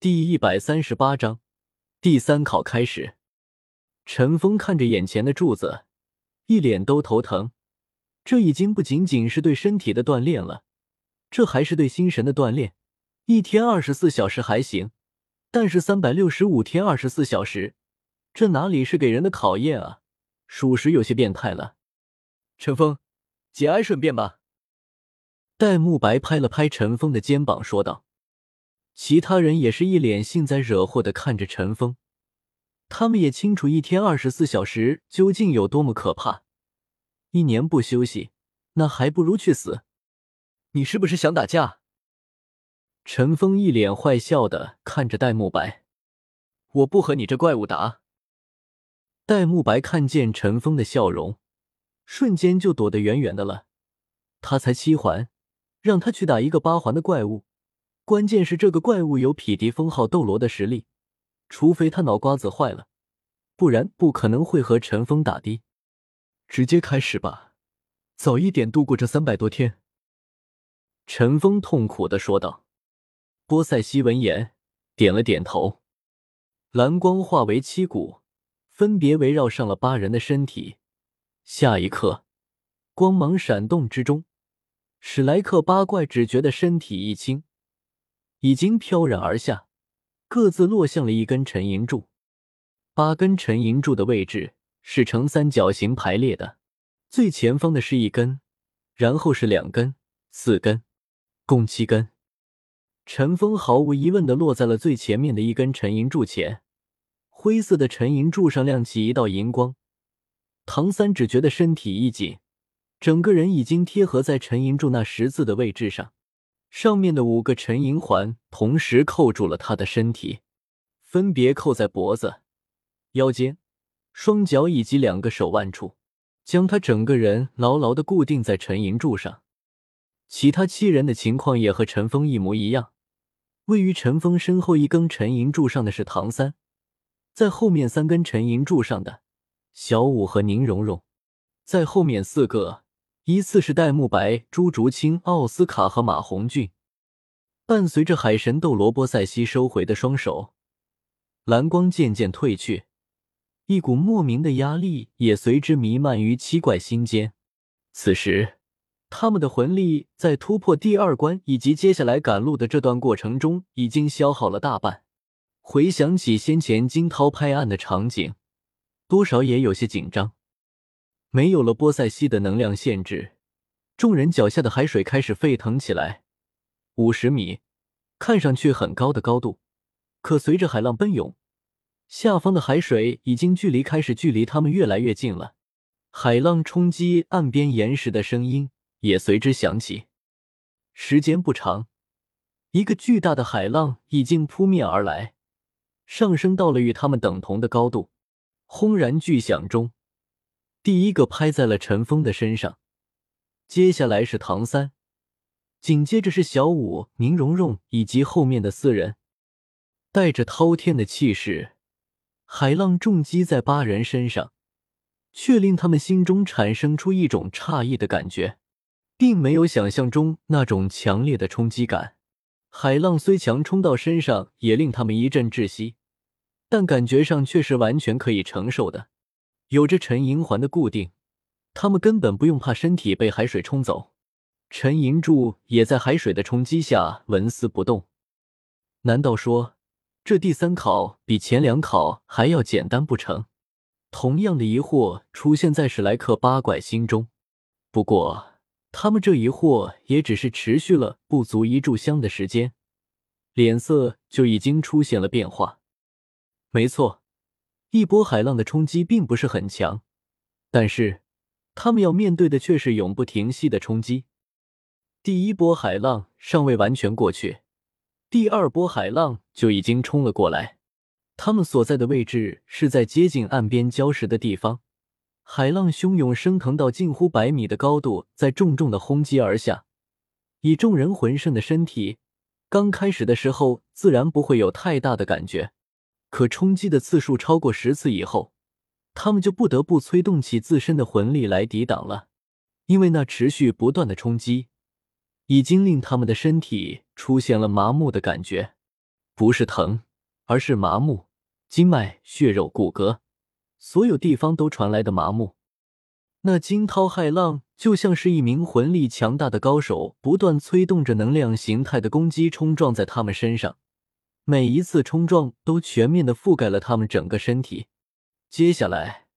第一百三十八章，第三考开始。陈峰看着眼前的柱子，一脸都头疼。这已经不仅仅是对身体的锻炼了，这还是对心神的锻炼。一天二十四小时还行，但是三百六十五天二十四小时，这哪里是给人的考验啊？属实有些变态了。陈峰，节哀顺变吧。戴沐白拍了拍陈峰的肩膀，说道。其他人也是一脸幸灾惹祸的看着陈峰，他们也清楚一天二十四小时究竟有多么可怕，一年不休息，那还不如去死。你是不是想打架？陈峰一脸坏笑的看着戴沐白，我不和你这怪物打。戴沐白看见陈峰的笑容，瞬间就躲得远远的了。他才七环，让他去打一个八环的怪物。关键是这个怪物有匹敌封号斗罗的实力，除非他脑瓜子坏了，不然不可能会和陈峰打的。直接开始吧，早一点度过这三百多天。”陈峰痛苦的说道。波塞西闻言点了点头，蓝光化为七股，分别围绕上了八人的身体。下一刻，光芒闪动之中，史莱克八怪只觉得身体一轻。已经飘然而下，各自落向了一根沉银柱。八根沉银柱的位置是呈三角形排列的，最前方的是一根，然后是两根、四根，共七根。陈峰毫无疑问的落在了最前面的一根沉银柱前，灰色的沉银柱上亮起一道银光。唐三只觉得身体一紧，整个人已经贴合在沉银柱那十字的位置上。上面的五个沉银环同时扣住了他的身体，分别扣在脖子、腰间、双脚以及两个手腕处，将他整个人牢牢的固定在沉银柱上。其他七人的情况也和陈峰一模一样。位于陈峰身后一根沉银柱上的是唐三，在后面三根沉银柱上的小五和宁荣荣，在后面四个。依次是戴沐白、朱竹清、奥斯卡和马红俊。伴随着海神斗罗波塞西收回的双手，蓝光渐渐褪去，一股莫名的压力也随之弥漫于七怪心间。此时，他们的魂力在突破第二关以及接下来赶路的这段过程中已经消耗了大半。回想起先前惊涛拍岸的场景，多少也有些紧张。没有了波塞西的能量限制，众人脚下的海水开始沸腾起来。五十米，看上去很高的高度，可随着海浪奔涌，下方的海水已经距离开始距离他们越来越近了。海浪冲击岸边岩石的声音也随之响起。时间不长，一个巨大的海浪已经扑面而来，上升到了与他们等同的高度。轰然巨响中。第一个拍在了陈峰的身上，接下来是唐三，紧接着是小五、宁荣荣以及后面的四人，带着滔天的气势，海浪重击在八人身上，却令他们心中产生出一种诧异的感觉，并没有想象中那种强烈的冲击感。海浪虽强冲到身上，也令他们一阵窒息，但感觉上却是完全可以承受的。有着沉银环的固定，他们根本不用怕身体被海水冲走。沉银柱也在海水的冲击下纹丝不动。难道说这第三考比前两考还要简单不成？同样的疑惑出现在史莱克八怪心中。不过，他们这疑惑也只是持续了不足一炷香的时间，脸色就已经出现了变化。没错。一波海浪的冲击并不是很强，但是他们要面对的却是永不停息的冲击。第一波海浪尚未完全过去，第二波海浪就已经冲了过来。他们所在的位置是在接近岸边礁石的地方，海浪汹涌升腾到近乎百米的高度，在重重的轰击而下。以众人魂圣的身体，刚开始的时候自然不会有太大的感觉。可冲击的次数超过十次以后，他们就不得不催动起自身的魂力来抵挡了，因为那持续不断的冲击已经令他们的身体出现了麻木的感觉。不是疼，而是麻木，经脉、血肉、骨骼，所有地方都传来的麻木。那惊涛骇浪就像是一名魂力强大的高手，不断催动着能量形态的攻击，冲撞在他们身上。每一次冲撞都全面的覆盖了他们整个身体。接下来，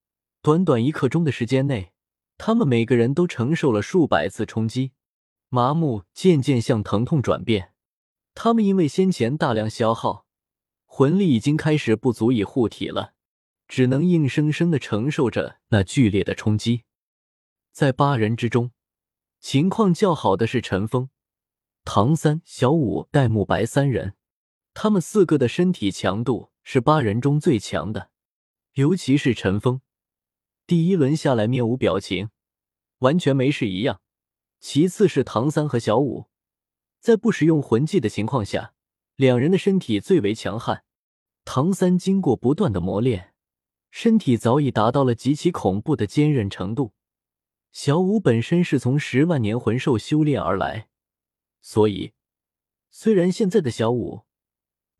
短短一刻钟的时间内，他们每个人都承受了数百次冲击，麻木渐渐向疼痛转变。他们因为先前大量消耗，魂力已经开始不足以护体了，只能硬生生的承受着那剧烈的冲击。在八人之中，情况较好的是陈峰、唐三、小五、戴沐白三人。他们四个的身体强度是八人中最强的，尤其是陈峰，第一轮下来面无表情，完全没事一样。其次是唐三和小五，在不使用魂技的情况下，两人的身体最为强悍。唐三经过不断的磨练，身体早已达到了极其恐怖的坚韧程度。小五本身是从十万年魂兽修炼而来，所以虽然现在的小五，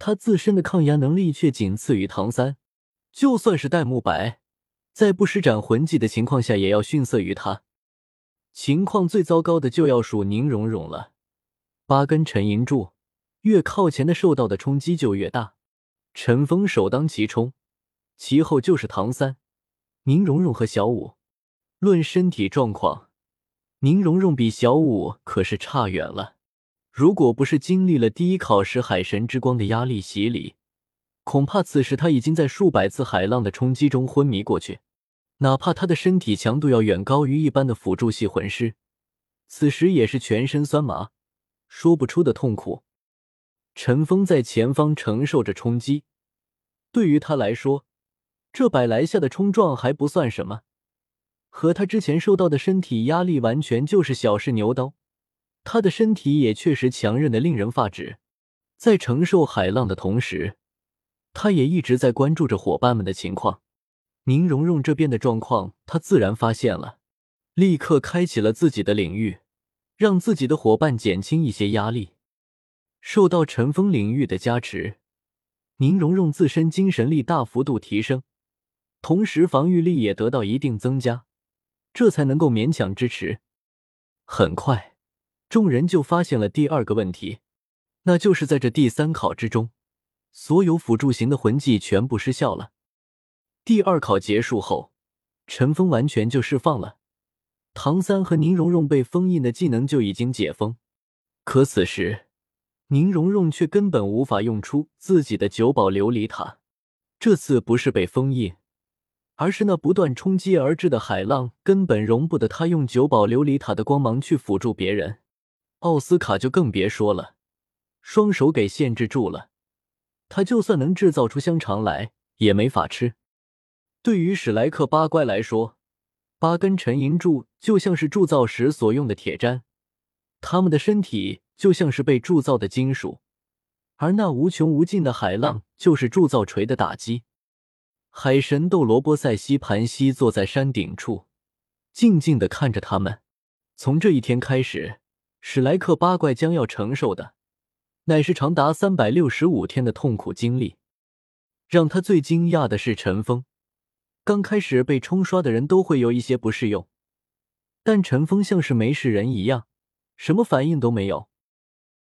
他自身的抗压能力却仅次于唐三，就算是戴沐白，在不施展魂技的情况下，也要逊色于他。情况最糟糕的就要数宁荣荣了，八根沉银柱越靠前的受到的冲击就越大。陈峰首当其冲，其后就是唐三、宁荣荣和小五。论身体状况，宁荣荣比小五可是差远了。如果不是经历了第一考试海神之光的压力洗礼，恐怕此时他已经在数百次海浪的冲击中昏迷过去。哪怕他的身体强度要远高于一般的辅助系魂师，此时也是全身酸麻，说不出的痛苦。陈峰在前方承受着冲击，对于他来说，这百来下的冲撞还不算什么。和他之前受到的身体压力完全就是小试牛刀，他的身体也确实强韧的令人发指。在承受海浪的同时，他也一直在关注着伙伴们的情况。宁荣荣这边的状况，他自然发现了，立刻开启了自己的领域，让自己的伙伴减轻一些压力。受到尘封领域的加持，宁荣荣自身精神力大幅度提升，同时防御力也得到一定增加。这才能够勉强支持。很快，众人就发现了第二个问题，那就是在这第三考之中，所有辅助型的魂技全部失效了。第二考结束后，陈峰完全就释放了，唐三和宁荣荣被封印的技能就已经解封，可此时宁荣荣却根本无法用出自己的九宝琉璃塔。这次不是被封印。而是那不断冲击而至的海浪，根本容不得他用九宝琉璃塔的光芒去辅助别人。奥斯卡就更别说了，双手给限制住了，他就算能制造出香肠来，也没法吃。对于史莱克八怪来说，八根沉银柱就像是铸造时所用的铁砧，他们的身体就像是被铸造的金属，而那无穷无尽的海浪就是铸造锤的打击。海神斗罗波塞西盘膝坐在山顶处，静静的看着他们。从这一天开始，史莱克八怪将要承受的，乃是长达三百六十五天的痛苦经历。让他最惊讶的是，陈峰刚开始被冲刷的人都会有一些不适用，但陈峰像是没事人一样，什么反应都没有。